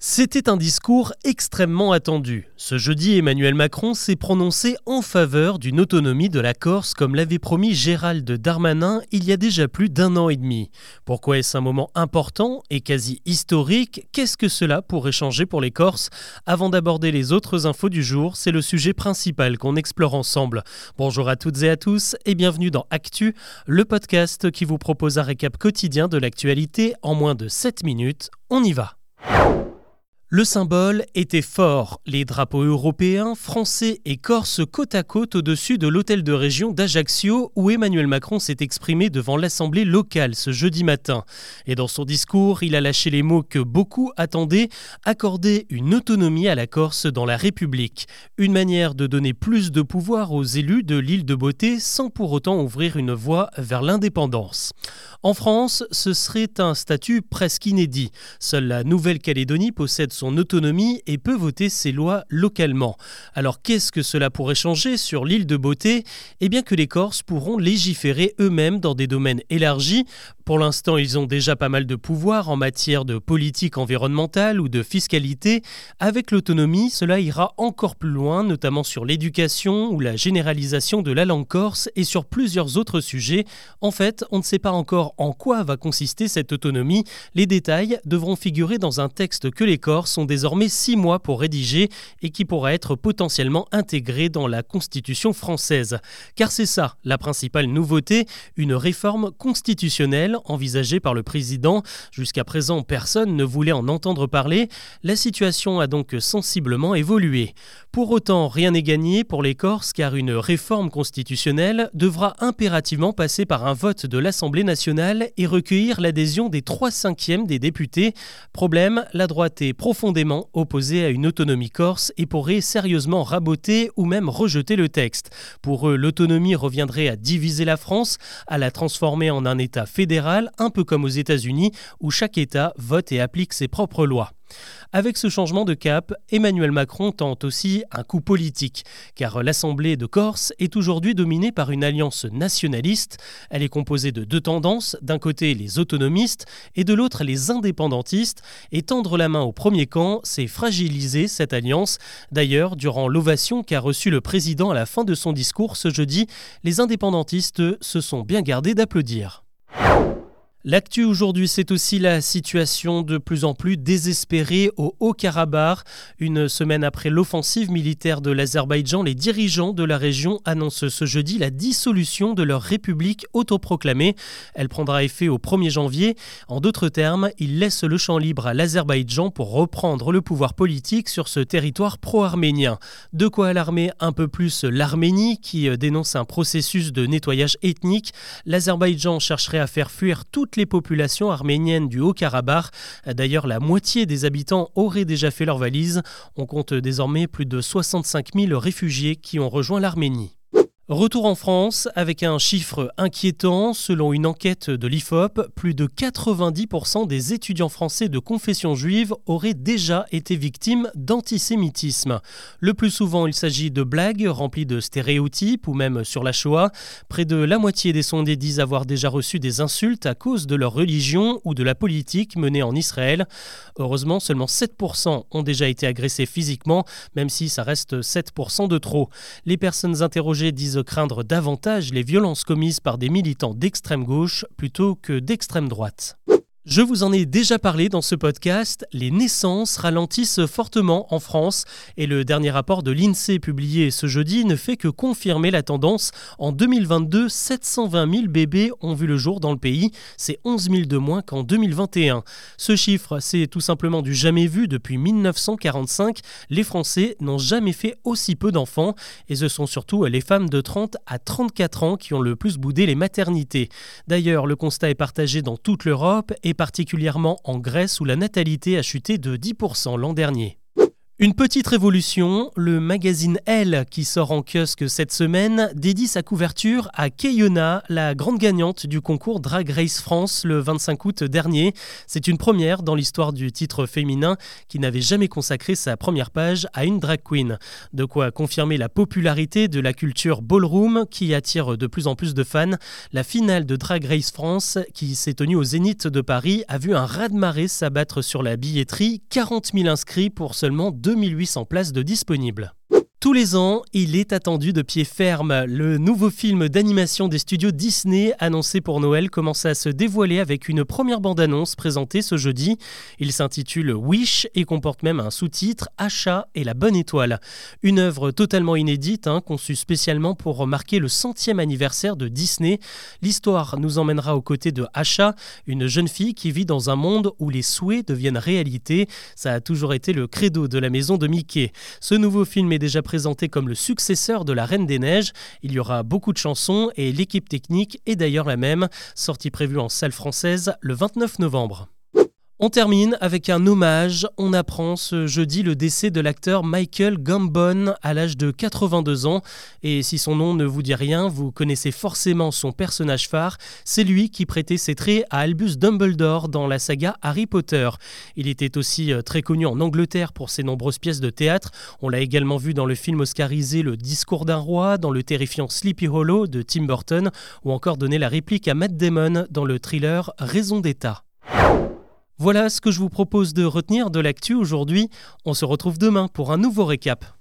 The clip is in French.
C'était un discours extrêmement attendu. Ce jeudi, Emmanuel Macron s'est prononcé en faveur d'une autonomie de la Corse comme l'avait promis Gérald Darmanin il y a déjà plus d'un an et demi. Pourquoi est-ce un moment important et quasi historique? Qu'est-ce que cela pourrait changer pour les Corses? Avant d'aborder les autres infos du jour, c'est le sujet principal qu'on explore ensemble. Bonjour à toutes et à tous et bienvenue dans Actu, le podcast qui vous propose un récap quotidien de l'actualité en moins de 7 minutes. On y va le symbole était fort, les drapeaux européens, français et corses côte à côte au-dessus de l'hôtel de région d'Ajaccio où Emmanuel Macron s'est exprimé devant l'Assemblée locale ce jeudi matin. Et dans son discours, il a lâché les mots que beaucoup attendaient, accorder une autonomie à la Corse dans la République, une manière de donner plus de pouvoir aux élus de l'île de Beauté sans pour autant ouvrir une voie vers l'indépendance. En France, ce serait un statut presque inédit. Seule la Nouvelle-Calédonie possède son autonomie et peut voter ses lois localement. Alors qu'est-ce que cela pourrait changer sur l'île de Beauté? Eh bien que les Corses pourront légiférer eux-mêmes dans des domaines élargis. Pour l'instant, ils ont déjà pas mal de pouvoir en matière de politique environnementale ou de fiscalité. Avec l'autonomie, cela ira encore plus loin, notamment sur l'éducation ou la généralisation de la langue corse et sur plusieurs autres sujets. En fait, on ne sait pas encore en quoi va consister cette autonomie. Les détails devront figurer dans un texte que les Corses sont désormais six mois pour rédiger et qui pourra être potentiellement intégré dans la Constitution française. Car c'est ça, la principale nouveauté, une réforme constitutionnelle envisagée par le président. Jusqu'à présent, personne ne voulait en entendre parler. La situation a donc sensiblement évolué. Pour autant, rien n'est gagné pour les Corses car une réforme constitutionnelle devra impérativement passer par un vote de l'Assemblée nationale et recueillir l'adhésion des 3 cinquièmes des députés. Problème, la droite est profondément opposée à une autonomie corse et pourrait sérieusement raboter ou même rejeter le texte. Pour eux, l'autonomie reviendrait à diviser la France, à la transformer en un État fédéral, un peu comme aux États-Unis, où chaque État vote et applique ses propres lois. Avec ce changement de cap, Emmanuel Macron tente aussi un coup politique, car l'Assemblée de Corse est aujourd'hui dominée par une alliance nationaliste. Elle est composée de deux tendances, d'un côté les autonomistes et de l'autre les indépendantistes, et tendre la main au premier camp, c'est fragiliser cette alliance. D'ailleurs, durant l'ovation qu'a reçue le président à la fin de son discours ce jeudi, les indépendantistes se sont bien gardés d'applaudir. L'actu aujourd'hui, c'est aussi la situation de plus en plus désespérée au Haut-Karabakh. Une semaine après l'offensive militaire de l'Azerbaïdjan, les dirigeants de la région annoncent ce jeudi la dissolution de leur république autoproclamée. Elle prendra effet au 1er janvier. En d'autres termes, ils laissent le champ libre à l'Azerbaïdjan pour reprendre le pouvoir politique sur ce territoire pro-arménien. De quoi alarmer un peu plus l'Arménie qui dénonce un processus de nettoyage ethnique. L'Azerbaïdjan chercherait à faire fuir tout les populations arméniennes du Haut-Karabakh. D'ailleurs, la moitié des habitants auraient déjà fait leur valise. On compte désormais plus de 65 000 réfugiés qui ont rejoint l'Arménie. Retour en France avec un chiffre inquiétant. Selon une enquête de l'IFOP, plus de 90% des étudiants français de confession juive auraient déjà été victimes d'antisémitisme. Le plus souvent, il s'agit de blagues remplies de stéréotypes ou même sur la Shoah. Près de la moitié des sondés disent avoir déjà reçu des insultes à cause de leur religion ou de la politique menée en Israël. Heureusement, seulement 7% ont déjà été agressés physiquement, même si ça reste 7% de trop. Les personnes interrogées disent craindre davantage les violences commises par des militants d'extrême gauche plutôt que d'extrême droite. Je vous en ai déjà parlé dans ce podcast, les naissances ralentissent fortement en France et le dernier rapport de l'INSEE publié ce jeudi ne fait que confirmer la tendance. En 2022, 720 000 bébés ont vu le jour dans le pays, c'est 11 000 de moins qu'en 2021. Ce chiffre, c'est tout simplement du jamais vu depuis 1945. Les Français n'ont jamais fait aussi peu d'enfants et ce sont surtout les femmes de 30 à 34 ans qui ont le plus boudé les maternités. D'ailleurs, le constat est partagé dans toute l'Europe et particulièrement en Grèce où la natalité a chuté de 10% l'an dernier. Une petite révolution, le magazine Elle, qui sort en kiosque cette semaine, dédie sa couverture à Keyona, la grande gagnante du concours Drag Race France le 25 août dernier. C'est une première dans l'histoire du titre féminin qui n'avait jamais consacré sa première page à une drag queen. De quoi confirmer la popularité de la culture ballroom qui attire de plus en plus de fans. La finale de Drag Race France, qui s'est tenue au Zénith de Paris, a vu un raz-de-marée s'abattre sur la billetterie. 40 000 inscrits pour seulement 2800 places de disponibles. Tous les ans, il est attendu de pied ferme. Le nouveau film d'animation des studios Disney annoncé pour Noël commence à se dévoiler avec une première bande-annonce présentée ce jeudi. Il s'intitule Wish et comporte même un sous-titre Achat et la bonne étoile. Une œuvre totalement inédite, hein, conçue spécialement pour marquer le centième anniversaire de Disney. L'histoire nous emmènera aux côtés de Asha, une jeune fille qui vit dans un monde où les souhaits deviennent réalité. Ça a toujours été le credo de la maison de Mickey. Ce nouveau film est déjà présenté comme le successeur de La Reine des Neiges. Il y aura beaucoup de chansons et l'équipe technique est d'ailleurs la même, sortie prévue en salle française le 29 novembre. On termine avec un hommage. On apprend ce jeudi le décès de l'acteur Michael Gambon à l'âge de 82 ans. Et si son nom ne vous dit rien, vous connaissez forcément son personnage phare. C'est lui qui prêtait ses traits à Albus Dumbledore dans la saga Harry Potter. Il était aussi euh, très connu en Angleterre pour ses nombreuses pièces de théâtre. On l'a également vu dans le film oscarisé Le Discours d'un roi, dans le terrifiant Sleepy Hollow de Tim Burton, ou encore donné la réplique à Matt Damon dans le thriller Raison d'État. Voilà ce que je vous propose de retenir de l'actu aujourd'hui. On se retrouve demain pour un nouveau récap.